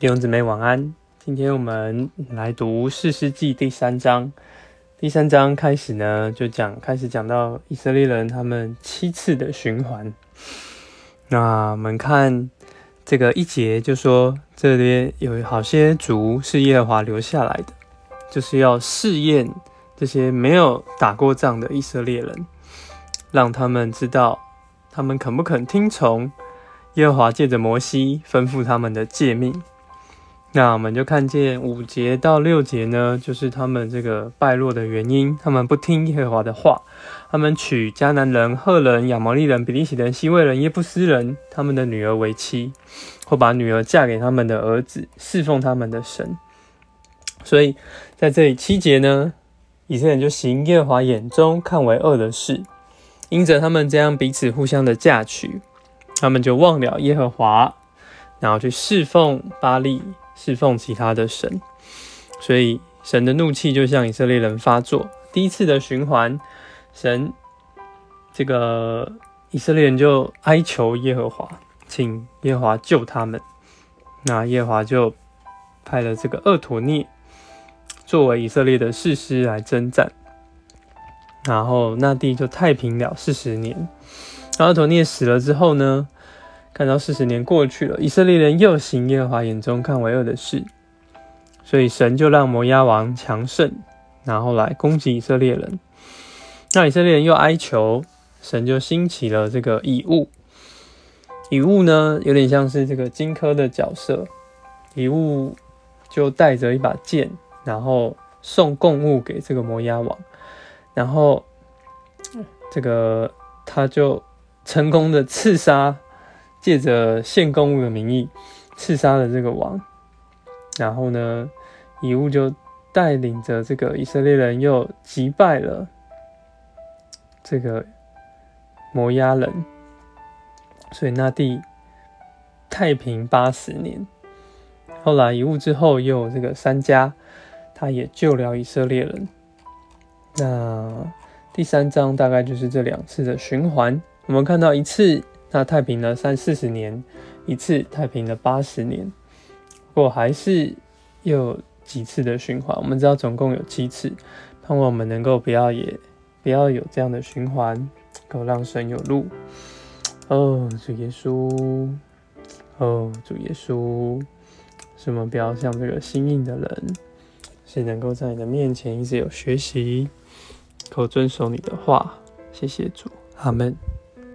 弟兄姊妹晚安。今天我们来读《士师记》第三章。第三章开始呢，就讲开始讲到以色列人他们七次的循环。那我们看这个一节，就说这边有好些族是耶和华留下来的，就是要试验这些没有打过仗的以色列人，让他们知道他们肯不肯听从耶和华借着摩西吩咐他们的诫命。那我们就看见五节到六节呢，就是他们这个败落的原因。他们不听耶和华的话，他们娶迦南人、赫人、亚摩利人、比利洗人、西魏人、耶布斯人他们的女儿为妻，或把女儿嫁给他们的儿子，侍奉他们的神。所以在这里七节呢，以色列人就行耶和华眼中看为恶的事，因着他们这样彼此互相的嫁娶，他们就忘了耶和华，然后去侍奉巴利。侍奉其他的神，所以神的怒气就向以色列人发作。第一次的循环，神这个以色列人就哀求耶和华，请耶和华救他们。那耶和华就派了这个厄陀涅作为以色列的士师来征战，然后那地就太平了四十年。厄陀涅死了之后呢？看到四十年过去了，以色列人又行耶和华眼中看为恶的事，所以神就让摩押王强盛，然后来攻击以色列人。那以色列人又哀求神，就兴起了这个以物。以物呢，有点像是这个荆轲的角色。以物就带着一把剑，然后送贡物给这个摩押王，然后这个他就成功的刺杀。借着献公物的名义刺杀了这个王，然后呢，以物就带领着这个以色列人又击败了这个摩押人，所以那地太平八十年。后来以物之后又有这个三家，他也救了以色列人。那第三章大概就是这两次的循环，我们看到一次。那太平了三四十年一次，太平了八十年，不过还是有几次的循环。我们知道总共有七次，盼望我们能够不要也不要有这样的循环，够让神有路。哦，主耶稣，哦，主耶稣，什么不要像这个心硬的人，是能够在你的面前一直有学习，够遵守你的话。谢谢主，阿门。